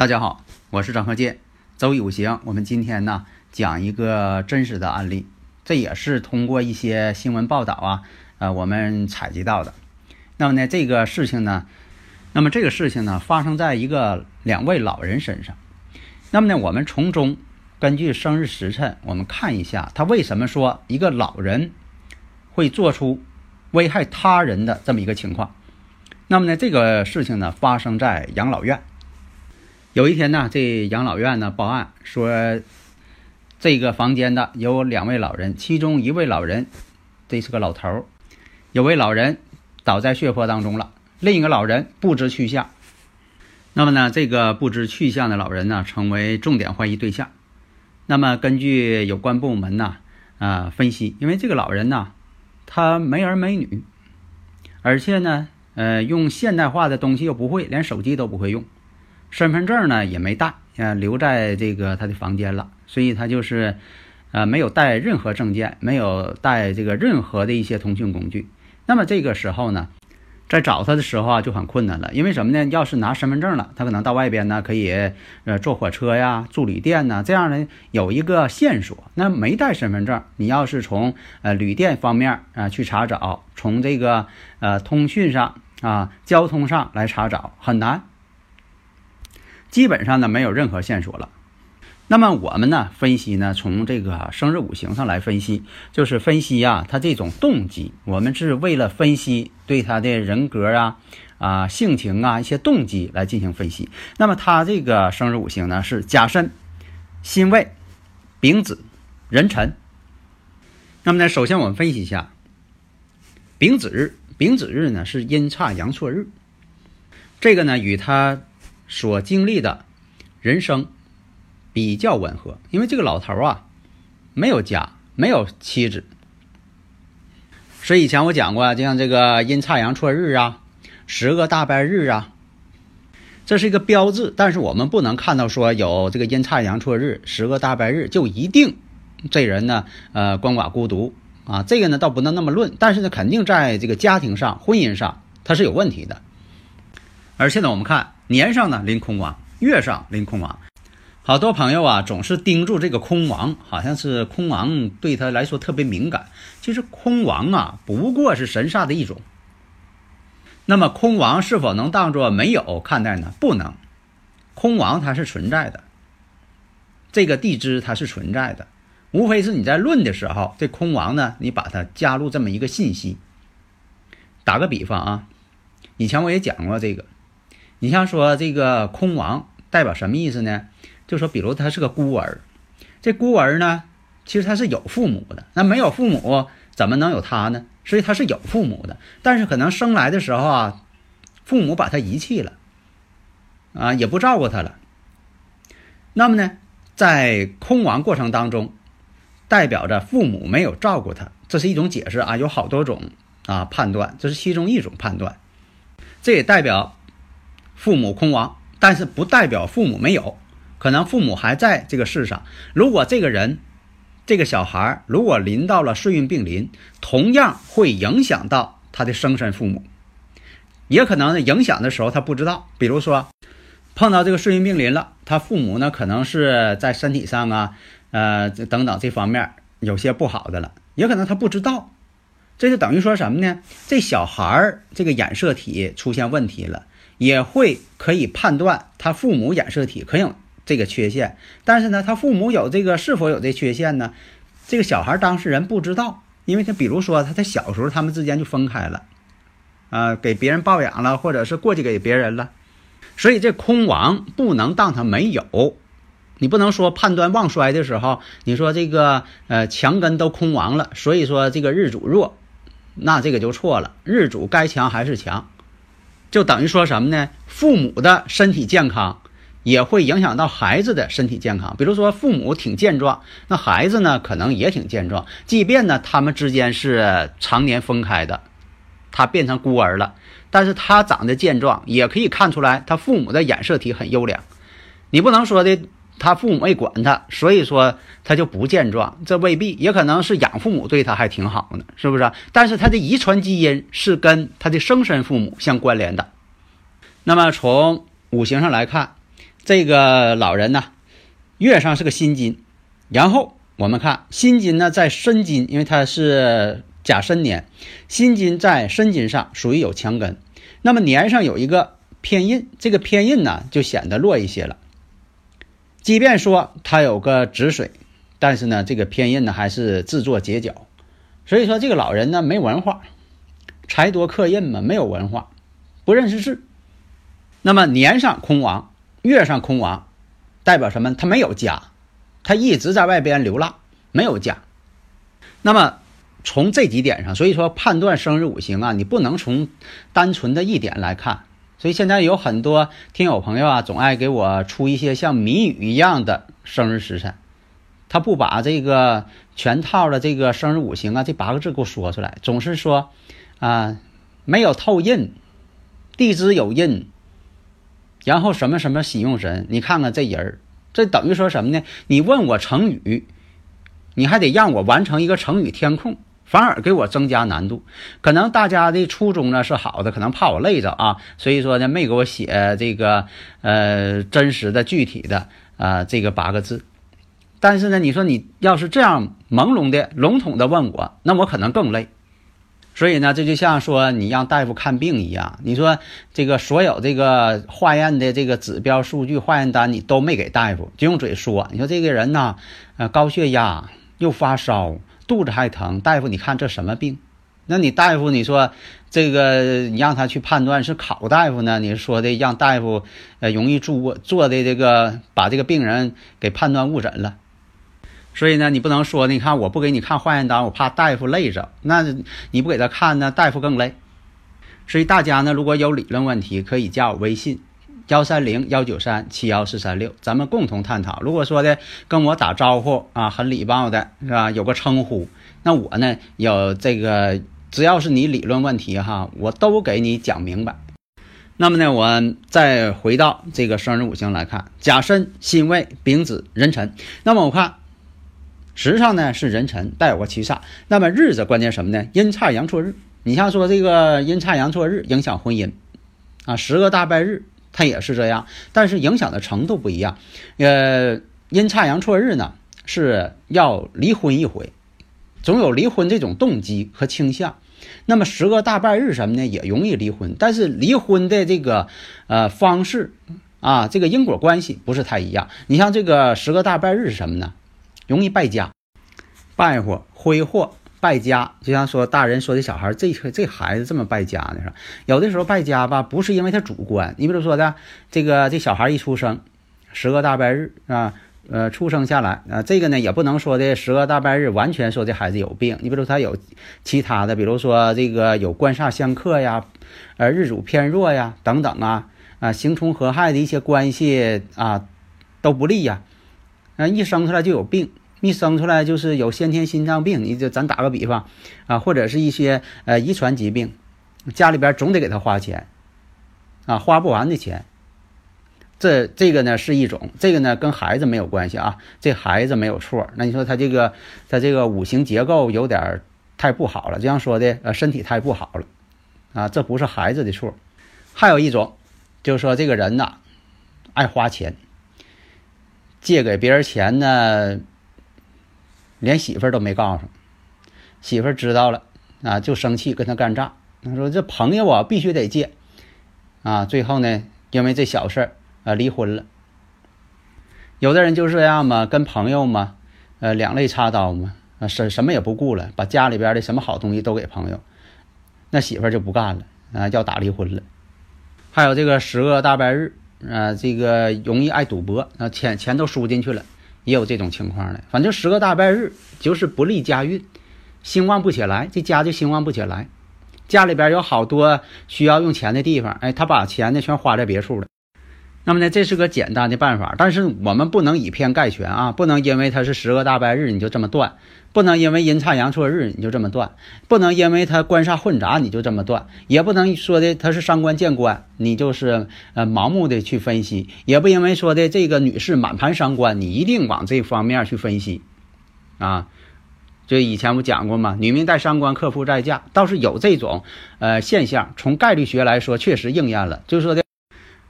大家好，我是张鹤剑，周易五行。我们今天呢讲一个真实的案例，这也是通过一些新闻报道啊，呃，我们采集到的。那么呢，这个事情呢，那么这个事情呢，发生在一个两位老人身上。那么呢，我们从中根据生日时辰，我们看一下他为什么说一个老人会做出危害他人的这么一个情况。那么呢，这个事情呢，发生在养老院。有一天呢，这养老院呢报案说，这个房间的有两位老人，其中一位老人，这是个老头儿，有位老人倒在血泊当中了，另一个老人不知去向。那么呢，这个不知去向的老人呢，成为重点怀疑对象。那么根据有关部门呢，啊分析，因为这个老人呢，他没儿没女，而且呢，呃，用现代化的东西又不会，连手机都不会用。身份证呢也没带，啊，留在这个他的房间了，所以他就是，呃，没有带任何证件，没有带这个任何的一些通讯工具。那么这个时候呢，在找他的时候啊就很困难了，因为什么呢？要是拿身份证了，他可能到外边呢可以，呃，坐火车呀、住旅店呐，这样呢有一个线索。那没带身份证，你要是从呃旅店方面啊去查找，从这个呃通讯上啊、交通上来查找，很难。基本上呢没有任何线索了。那么我们呢分析呢，从这个生日五行上来分析，就是分析呀、他这种动机。我们是为了分析对他的人格啊、啊性情啊一些动机来进行分析。那么他这个生日五行呢是甲申、辛未、丙子、壬辰。那么呢，首先我们分析一下丙子日。丙子日呢是阴差阳错日，这个呢与他所经历的人生比较吻合，因为这个老头啊没有家，没有妻子，所以以前我讲过，就像这个阴差阳错日啊，十个大败日啊，这是一个标志，但是我们不能看到说有这个阴差阳错日、十个大败日就一定这人呢呃鳏寡孤独啊，这个呢倒不能那么论，但是呢肯定在这个家庭上、婚姻上他是有问题的，而现在我们看。年上呢临空亡，月上临空亡，好多朋友啊总是盯住这个空亡，好像是空亡对他来说特别敏感。其实空亡啊不过是神煞的一种。那么空亡是否能当做没有看待呢？不能，空亡它是存在的，这个地支它是存在的，无非是你在论的时候，这空亡呢你把它加入这么一个信息。打个比方啊，以前我也讲过这个。你像说这个空亡代表什么意思呢？就说比如他是个孤儿，这孤儿呢，其实他是有父母的，那没有父母怎么能有他呢？所以他是有父母的，但是可能生来的时候啊，父母把他遗弃了，啊，也不照顾他了。那么呢，在空亡过程当中，代表着父母没有照顾他，这是一种解释啊，有好多种啊判断，这是其中一种判断，这也代表。父母空亡，但是不代表父母没有，可能父母还在这个世上。如果这个人，这个小孩如果临到了岁运病临，同样会影响到他的生身父母，也可能影响的时候他不知道。比如说碰到这个岁运病临了，他父母呢可能是在身体上啊，呃等等这方面有些不好的了，也可能他不知道。这就等于说什么呢？这小孩这个染色体出现问题了。也会可以判断他父母染色体可有这个缺陷，但是呢，他父母有这个是否有这缺陷呢？这个小孩当事人不知道，因为他比如说他在小时候他们之间就分开了，啊，给别人抱养了，或者是过继给别人了，所以这空亡不能当他没有，你不能说判断旺衰的时候，你说这个呃强根都空亡了，所以说这个日主弱，那这个就错了。日主该强还是强，就等于说什么呢？父母的身体健康也会影响到孩子的身体健康。比如说父母挺健壮，那孩子呢可能也挺健壮，即便呢他们之间是常年分开的，他变成孤儿了。但是他长得健壮，也可以看出来他父母的染色体很优良。你不能说的他父母没管他，所以说他就不健壮，这未必，也可能是养父母对他还挺好呢，是不是？但是他的遗传基因是跟他的生身父母相关联的。那么从五行上来看，这个老人呢，月上是个辛金，然后我们看辛金呢在申金，因为他是。甲申年，辛金在申金上属于有强根，那么年上有一个偏印，这个偏印呢就显得弱一些了。即便说他有个止水，但是呢这个偏印呢还是自作结角，所以说这个老人呢没文化，财多克印嘛，没有文化，不认识字。那么年上空亡，月上空亡，代表什么？他没有家，他一直在外边流浪，没有家。那么。从这几点上，所以说判断生日五行啊，你不能从单纯的一点来看。所以现在有很多听友朋友啊，总爱给我出一些像谜语一样的生日时辰，他不把这个全套的这个生日五行啊这八个字给我说出来，总是说啊没有透印，地支有印，然后什么什么喜用神，你看看这人儿，这等于说什么呢？你问我成语，你还得让我完成一个成语填空。反而给我增加难度，可能大家的初衷呢是好的，可能怕我累着啊，所以说呢没给我写这个呃真实的具体的啊这个八个字。但是呢，你说你要是这样朦胧的笼统的问我，那我可能更累。所以呢，这就像说你让大夫看病一样，你说这个所有这个化验的这个指标数据、化验单你都没给大夫，就用嘴说，你说这个人呢，呃高血压又发烧。肚子还疼，大夫，你看这什么病？那你大夫，你说这个你让他去判断是考大夫呢？你说的让大夫呃容易做做的这个把这个病人给判断误诊了。所以呢，你不能说你看我不给你看化验单，我怕大夫累着。那你不给他看呢，大夫更累。所以大家呢，如果有理论问题，可以加我微信。幺三零幺九三七幺四三六，咱们共同探讨。如果说的跟我打招呼啊，很礼貌的是吧？有个称呼，那我呢有这个，只要是你理论问题哈，我都给你讲明白。那么呢，我再回到这个生日五行来看，甲申、辛未、丙子、壬辰。那么我看时上呢是壬辰，带有个七煞。那么日子关键什么呢？阴差阳错日。你像说这个阴差阳错日影响婚姻啊，十个大败日。它也是这样，但是影响的程度不一样。呃，阴差阳错日呢是要离婚一回，总有离婚这种动机和倾向。那么十个大半日什么呢，也容易离婚，但是离婚的这个呃方式啊，这个因果关系不是太一样。你像这个十个大半日是什么呢？容易败家、败火、挥霍。败家，就像说大人说的小孩，这这孩子这么败家呢？是？有的时候败家吧，不是因为他主观。你比如说的，这个这小孩一出生，十个大败日啊，呃，出生下来啊，这个呢也不能说的十个大败日完全说这孩子有病。你比如他有其他的，比如说这个有官煞相克呀，呃，日主偏弱呀，等等啊，啊，刑冲合害的一些关系啊，都不利呀，啊，一生出来就有病。一生出来就是有先天心脏病，你就咱打个比方啊，或者是一些呃遗传疾病，家里边总得给他花钱啊，花不完的钱。这这个呢是一种，这个呢跟孩子没有关系啊，这孩子没有错。那你说他这个他这个五行结构有点太不好了，这样说的呃身体太不好了啊，这不是孩子的错。还有一种就是说这个人呐爱花钱，借给别人钱呢。连媳妇儿都没告诉，媳妇儿知道了啊，就生气跟他干仗。他说：“这朋友啊，必须得借啊。”最后呢，因为这小事儿啊，离婚了。有的人就是这样嘛，跟朋友嘛，呃，两肋插刀嘛，啊，什什么也不顾了，把家里边的什么好东西都给朋友，那媳妇儿就不干了啊，要打离婚了。还有这个十恶大白日啊，这个容易爱赌博，啊，钱钱都输进去了，也有这种情况的。反正十个大败日就是不利家运，兴旺不起来，这家就兴旺不起来。家里边有好多需要用钱的地方，哎，他把钱呢全花在别处了。那么呢，这是个简单的办法，但是我们不能以偏概全啊，不能因为它是十个大白日你就这么断，不能因为阴差阳错日你就这么断，不能因为它官煞混杂你就这么断，也不能说的它是伤官见官你就是呃盲目的去分析，也不因为说的这个女士满盘伤官你一定往这方面去分析，啊，就以前我讲过嘛，女命带伤官，克夫在嫁，倒是有这种呃现象，从概率学来说确实应验了，就是说的。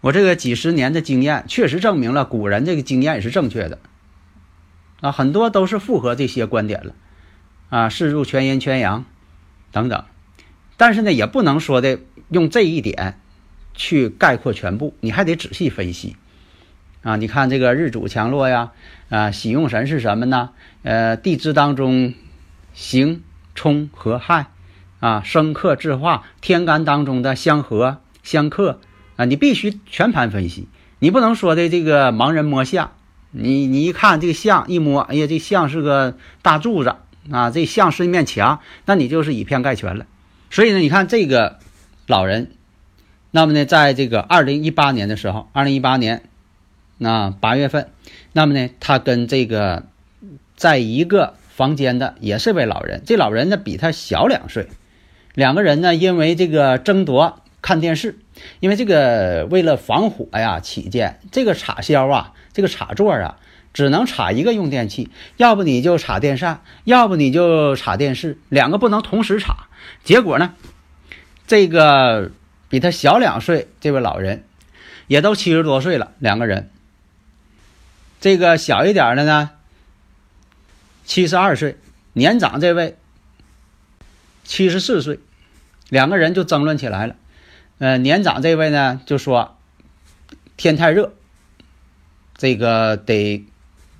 我这个几十年的经验确实证明了古人这个经验也是正确的，啊，很多都是符合这些观点了，啊，世入全阴全阳等等，但是呢，也不能说的用这一点去概括全部，你还得仔细分析，啊，你看这个日主强弱呀，啊，喜用神是什么呢？呃，地支当中刑冲合害，啊，生克制化，天干当中的相合相克。啊，你必须全盘分析，你不能说的这个盲人摸象。你你一看这个象一摸，哎呀，这象是个大柱子啊，这象是一面墙，那你就是以偏概全了。所以呢，你看这个老人，那么呢，在这个二零一八年的时候，二零一八年那八月份，那么呢，他跟这个在一个房间的也是位老人，这老人呢比他小两岁，两个人呢因为这个争夺看电视。因为这个为了防火呀起见，这个插销啊，这个插座啊，只能插一个用电器，要不你就插电扇，要不你就插电视，两个不能同时插。结果呢，这个比他小两岁这位老人，也都七十多岁了，两个人。这个小一点的呢，七十二岁，年长这位七十四岁，两个人就争论起来了。呃，年长这位呢就说天太热，这个得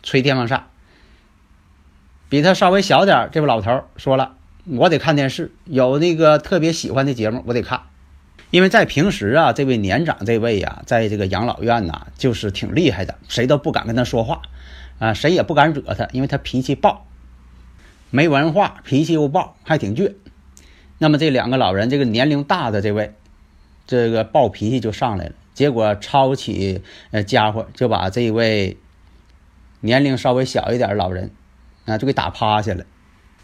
吹电风扇。比他稍微小点这位老头说了，我得看电视，有那个特别喜欢的节目我得看。因为在平时啊，这位年长这位呀，在这个养老院呐，就是挺厉害的，谁都不敢跟他说话，啊，谁也不敢惹他，因为他脾气暴，没文化，脾气又暴，还挺倔。那么这两个老人，这个年龄大的这位。这个暴脾气就上来了，结果抄起呃家伙就把这位年龄稍微小一点老人啊就给打趴下了。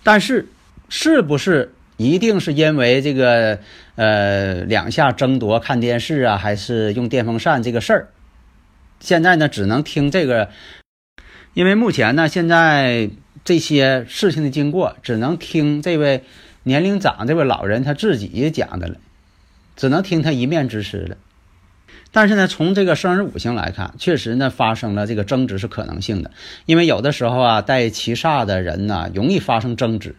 但是是不是一定是因为这个呃两下争夺看电视啊，还是用电风扇这个事儿？现在呢只能听这个，因为目前呢现在这些事情的经过只能听这位年龄长这位老人他自己讲的了。只能听他一面之词了，但是呢，从这个生日五行来看，确实呢发生了这个争执是可能性的，因为有的时候啊带七煞的人呢容易发生争执。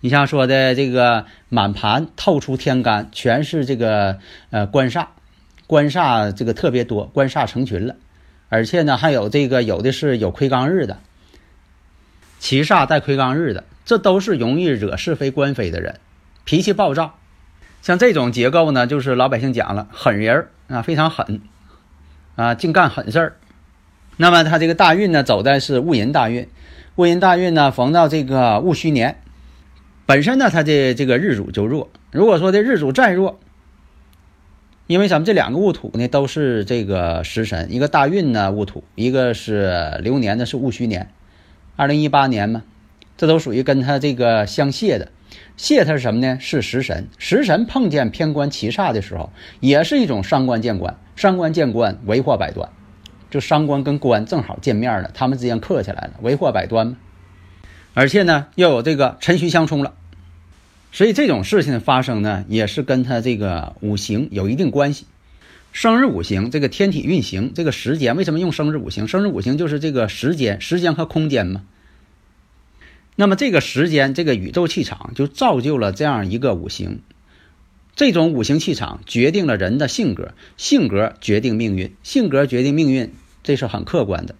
你像说的这个满盘透出天干，全是这个呃官煞，官煞这个特别多，官煞成群了，而且呢还有这个有的是有魁罡日的，七煞带魁罡日的，这都是容易惹是非官非的人，脾气暴躁。像这种结构呢，就是老百姓讲了，狠人儿啊，非常狠啊，净干狠事儿。那么他这个大运呢，走的是戊寅大运，戊寅大运呢，逢到这个戊戌年，本身呢，他的这个日主就弱。如果说这日主再弱，因为咱们这两个戊土呢，都是这个食神，一个大运呢戊土，一个是流年呢是戊戌年，二零一八年嘛，这都属于跟他这个相泄的。泄它是什么呢？是食神，食神碰见偏官七煞的时候，也是一种伤官见官，伤官见官，为祸百端。就伤官跟官正好见面了，他们之间克起来了，为祸百端嘛。而且呢，又有这个辰戌相冲了，所以这种事情的发生呢，也是跟他这个五行有一定关系。生日五行，这个天体运行，这个时间，为什么用生日五行？生日五行就是这个时间，时间和空间嘛。那么这个时间，这个宇宙气场就造就了这样一个五行，这种五行气场决定了人的性格，性格决定命运，性格决定命运，这是很客观的。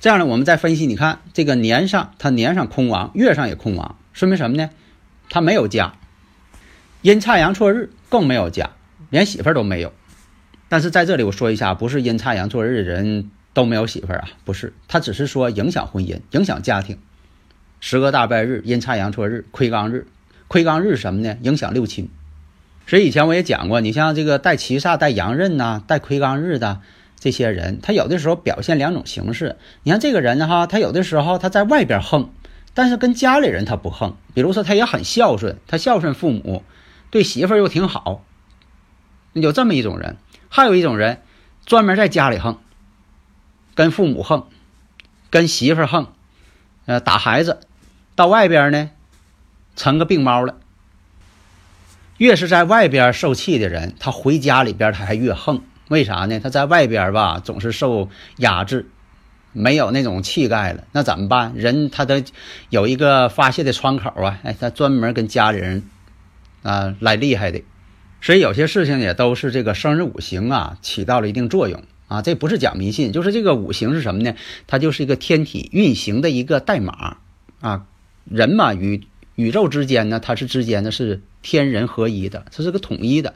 这样呢，我们再分析，你看这个年上，它年上空亡，月上也空亡，说明什么呢？他没有家，阴差阳错日更没有家，连媳妇儿都没有。但是在这里我说一下，不是阴差阳错日的人都没有媳妇儿啊，不是，他只是说影响婚姻、影响家庭。十个大败日、阴差阳错日、亏刚日，亏刚日什么呢？影响六亲。所以以前我也讲过，你像这个带七煞、带阳刃呐、带亏刚日的这些人，他有的时候表现两种形式。你看这个人哈，他有的时候他在外边横，但是跟家里人他不横。比如说他也很孝顺，他孝顺父母，对媳妇又挺好，有这么一种人。还有一种人，专门在家里横，跟父母横，跟媳妇横，呃，打孩子，到外边呢，成个病猫了。越是在外边受气的人，他回家里边他还越横。为啥呢？他在外边吧，总是受压制，没有那种气概了。那怎么办？人他得有一个发泄的窗口啊！哎，他专门跟家里人啊来厉害的。所以有些事情也都是这个生日五行啊起到了一定作用啊，这不是讲迷信，就是这个五行是什么呢？它就是一个天体运行的一个代码啊。人嘛与宇宙之间呢，它是之间的是天人合一的，它是个统一的。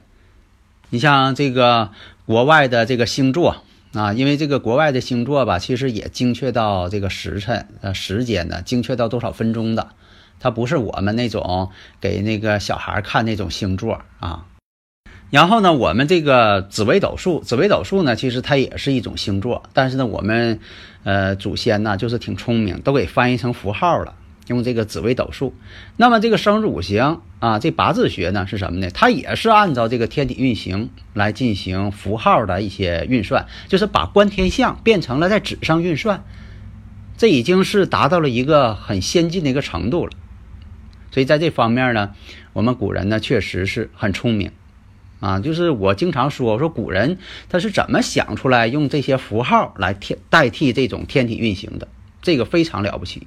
你像这个国外的这个星座啊，因为这个国外的星座吧，其实也精确到这个时辰呃时间呢，精确到多少分钟的，它不是我们那种给那个小孩看那种星座啊。然后呢，我们这个紫微斗数，紫微斗数呢，其实它也是一种星座，但是呢，我们，呃，祖先呢就是挺聪明，都给翻译成符号了，用这个紫微斗数。那么这个生日五行啊，这八字学呢是什么呢？它也是按照这个天体运行来进行符号的一些运算，就是把观天象变成了在纸上运算，这已经是达到了一个很先进的一个程度了。所以在这方面呢，我们古人呢确实是很聪明。啊，就是我经常说，我说古人他是怎么想出来用这些符号来替代替这种天体运行的，这个非常了不起。